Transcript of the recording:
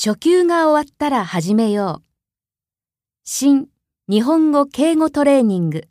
初級が終わったら始めよう。新日本語敬語トレーニング。